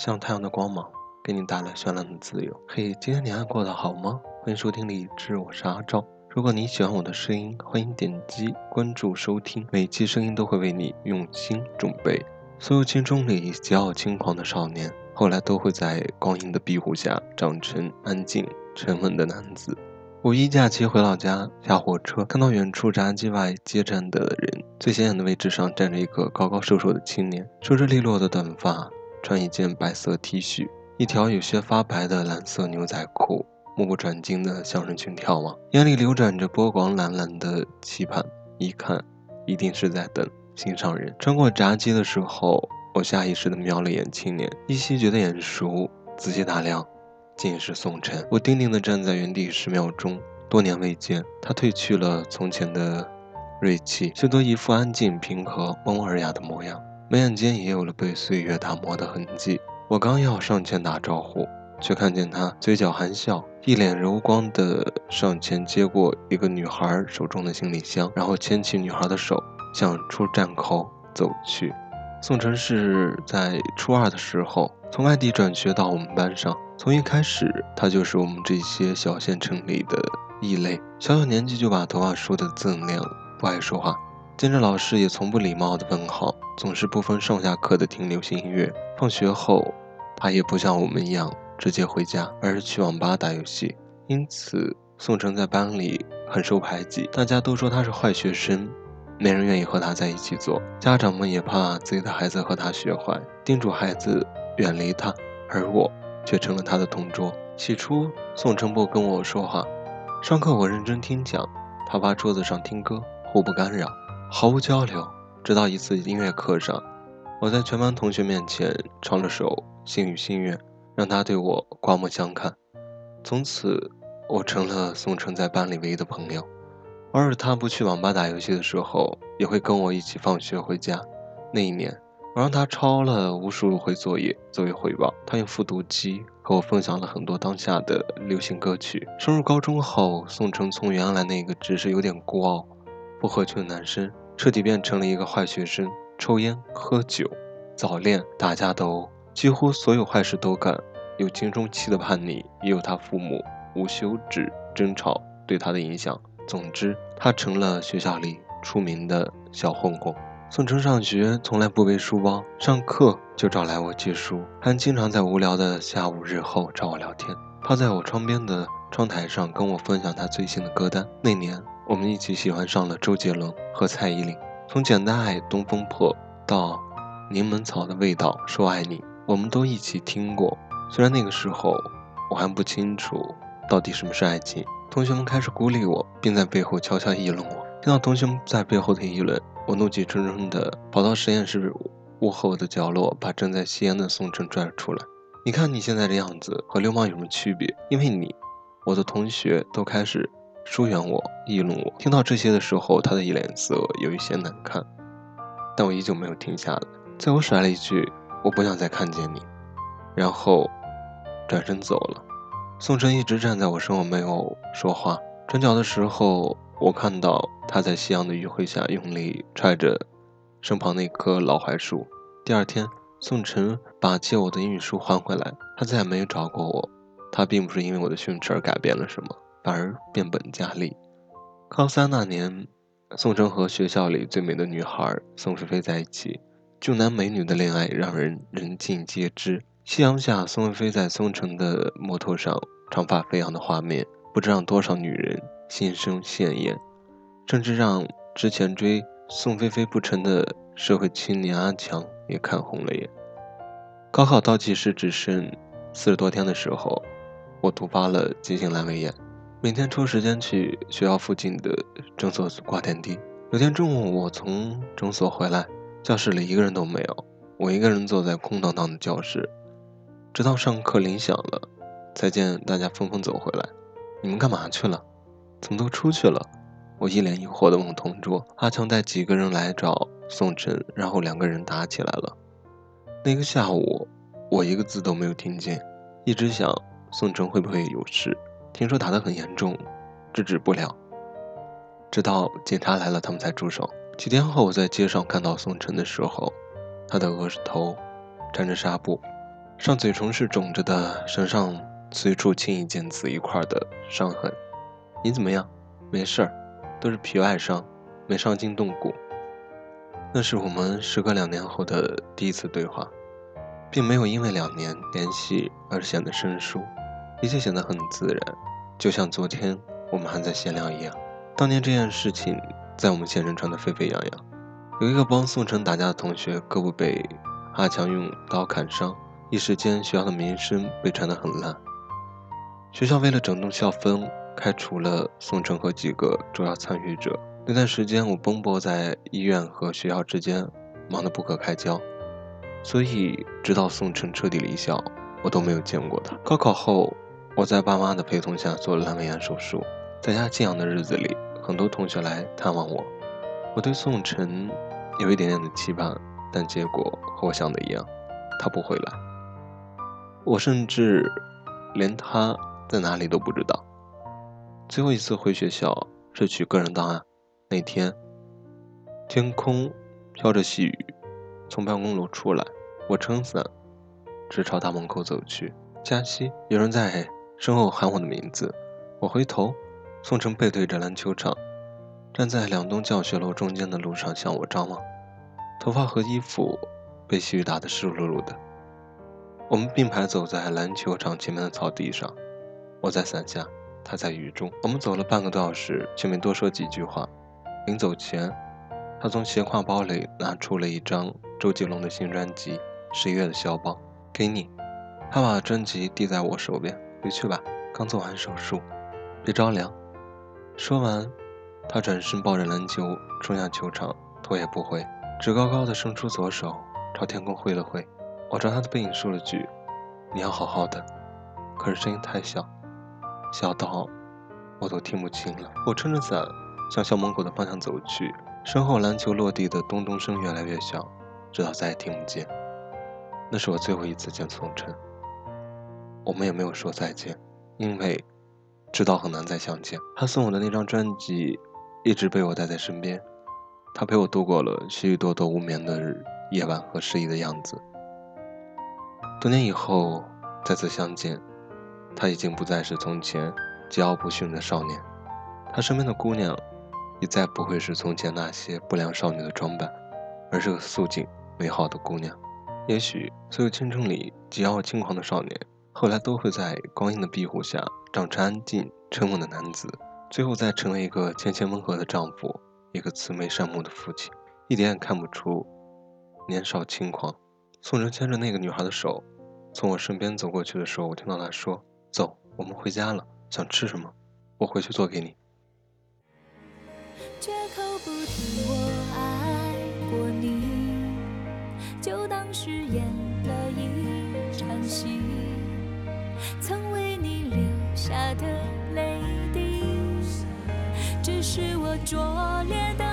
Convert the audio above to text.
像太阳的光芒，给你带来绚烂的自由。嘿，今天你还过得好吗？欢迎收听荔枝，我是阿昭。如果你喜欢我的声音，欢迎点击关注收听，每期声音都会为你用心准备。所有青春里桀骜轻狂的少年，后来都会在光阴的庇护下长成安静沉稳的男子。五一假期回老家，下火车看到远处闸机外接站的人，最显眼的位置上站着一个高高瘦瘦的青年，梳着利落的短发，穿一件白色 T 恤，一条有些发白的蓝色牛仔裤，目不转睛地向人群眺望，眼里流转着波光蓝蓝的期盼。一看，一定是在等心上人。穿过闸机的时候，我下意识地瞄了眼青年，依稀觉得眼熟，仔细打量。竟是宋晨，我定定的站在原地十秒钟，多年未见，他褪去了从前的锐气，修得一副安静平和、温文尔雅的模样，眉眼间也有了被岁月打磨的痕迹。我刚要上前打招呼，却看见他嘴角含笑，一脸柔光的上前接过一个女孩手中的行李箱，然后牵起女孩的手，向出站口走去。宋晨是在初二的时候从外地转学到我们班上。从一开始，他就是我们这些小县城里的异类。小小年纪就把头发梳得锃亮，不爱说话，见着老师也从不礼貌的问好，总是不分上下课的听流行音乐。放学后，他也不像我们一样直接回家，而是去网吧打游戏。因此，宋城在班里很受排挤，大家都说他是坏学生，没人愿意和他在一起做。家长们也怕自己的孩子和他学坏，叮嘱孩子远离他。而我。却成了他的同桌。起初，宋城不跟我说话，上课我认真听讲，他趴桌子上听歌，互不干扰，毫无交流。直到一次音乐课上，我在全班同学面前唱了首《星语心愿》，让他对我刮目相看。从此，我成了宋城在班里唯一的朋友。偶尔他不去网吧打游戏的时候，也会跟我一起放学回家。那一年。我让他抄了无数回作业作为回报，他用复读机和我分享了很多当下的流行歌曲。升入高中后，宋城从原来那个只是有点孤傲、不合群的男生，彻底变成了一个坏学生，抽烟、喝酒、早恋、打架斗殴，几乎所有坏事都干。有青春期的叛逆，也有他父母无休止争吵对他的影响。总之，他成了学校里出名的小混混。宋城上学从来不背书包，上课就找来我借书，还经常在无聊的下午日后找我聊天，趴在我窗边的窗台上跟我分享他最新的歌单。那年，我们一起喜欢上了周杰伦和蔡依林，从《简单爱》《东风破》到《柠檬草的味道》《说爱你》，我们都一起听过。虽然那个时候我还不清楚到底什么是爱情，同学们开始孤立我，并在背后悄悄议论我。听到同学们在背后的议论。我怒气冲冲地跑到实验室屋后的角落，把正在吸烟的宋晨拽了出来。你看你现在这样子，和流氓有什么区别？因为你，我的同学都开始疏远我、议论我。听到这些的时候，他的一脸色有一些难看，但我依旧没有停下来。最后甩了一句：“我不想再看见你。”然后转身走了。宋晨一直站在我身后，没有说话。转角的时候。我看到他在夕阳的余晖下用力踹着身旁那棵老槐树。第二天，宋晨把借我的英语书还回来，他再也没有找过我。他并不是因为我的训斥而改变了什么，反而变本加厉。高三那年，宋城和学校里最美的女孩宋菲菲在一起，俊男美女的恋爱让人人尽皆知。夕阳下，宋菲菲在宋城的摩托上长发飞扬的画面，不知让多少女人。心生羡艳，甚至让之前追宋菲菲不成的社会青年阿强也看红了眼。高考倒计时只剩四十多天的时候，我突发了急性阑尾炎，每天抽时间去学校附近的诊所挂点滴。有天中午，我从诊所回来，教室里一个人都没有，我一个人坐在空荡荡的教室，直到上课铃响了，才见大家纷纷走回来。你们干嘛去了？怎么都出去了？我一脸疑惑地问同桌阿强带几个人来找宋晨，然后两个人打起来了。那个下午，我一个字都没有听见，一直想宋晨会不会有事。听说打得很严重，制止不了。直到警察来了，他们才住手。几天后，我在街上看到宋晨的时候，他的额头沾着纱布，上嘴唇是肿着的，身上随处青一件紫一块的伤痕。你怎么样？没事儿，都是皮外伤，没伤筋动骨。那是我们时隔两年后的第一次对话，并没有因为两年联系而显得生疏，一切显得很自然，就像昨天我们还在闲聊一样。当年这件事情在我们县城传得沸沸扬扬，有一个帮宋城打架的同学胳膊被阿强用刀砍伤，一时间学校的名声被传得很烂。学校为了整顿校风，开除了宋城和几个主要参与者。那段时间，我奔波在医院和学校之间，忙得不可开交，所以直到宋城彻底离校，我都没有见过他。高考后，我在爸妈的陪同下做了阑尾炎手术，在家静养的日子里。很多同学来探望我，我对宋晨有一点点的期盼，但结果和我想的一样，他不回来。我甚至连他在哪里都不知道。最后一次回学校是取个人档案那天，天空飘着细雨，从办公楼出来，我撑伞，直朝大门口走去。佳期，有人在身后喊我的名字，我回头。宋城背对着篮球场，站在两栋教学楼中间的路上向我张望，头发和衣服被细雨打得湿漉漉的。我们并排走在篮球场前面的草地上，我在伞下，他在雨中。我们走了半个多小时，却没多说几句话。临走前，他从斜挎包里拿出了一张周杰伦的新专辑《十一月的肖邦》，给你。他把专辑递在我手边，回去吧，刚做完手术，别着凉。说完，他转身抱着篮球冲向球场，头也不回，只高高的伸出左手朝天空挥了挥。我朝他的背影说了句：“你要好好的。”可是声音太小，小到我都听不清了。我撑着伞向校门口的方向走去，身后篮球落地的咚咚声越来越小，直到再也听不见。那是我最后一次见宋晨。我们也没有说再见，因为。知道很难再相见。他送我的那张专辑，一直被我带在身边。他陪我度过了许许多多无眠的夜晚和失意的样子。多年以后再次相见，他已经不再是从前桀骜不驯的少年。他身边的姑娘，也再不会是从前那些不良少女的装扮，而是个素净美好的姑娘。也许所有青春里桀骜轻狂的少年，后来都会在光阴的庇护下。长成安静沉稳的男子，最后再成为一个谦谦温和的丈夫，一个慈眉善目的父亲，一点也看不出年少轻狂。宋晨牵着那个女孩的手，从我身边走过去的时候，我听到他说：“走，我们回家了。想吃什么？我回去做给你。”绝口不提我爱过你，就当是演了一场戏，曾为你流。下的泪滴，只是我拙劣的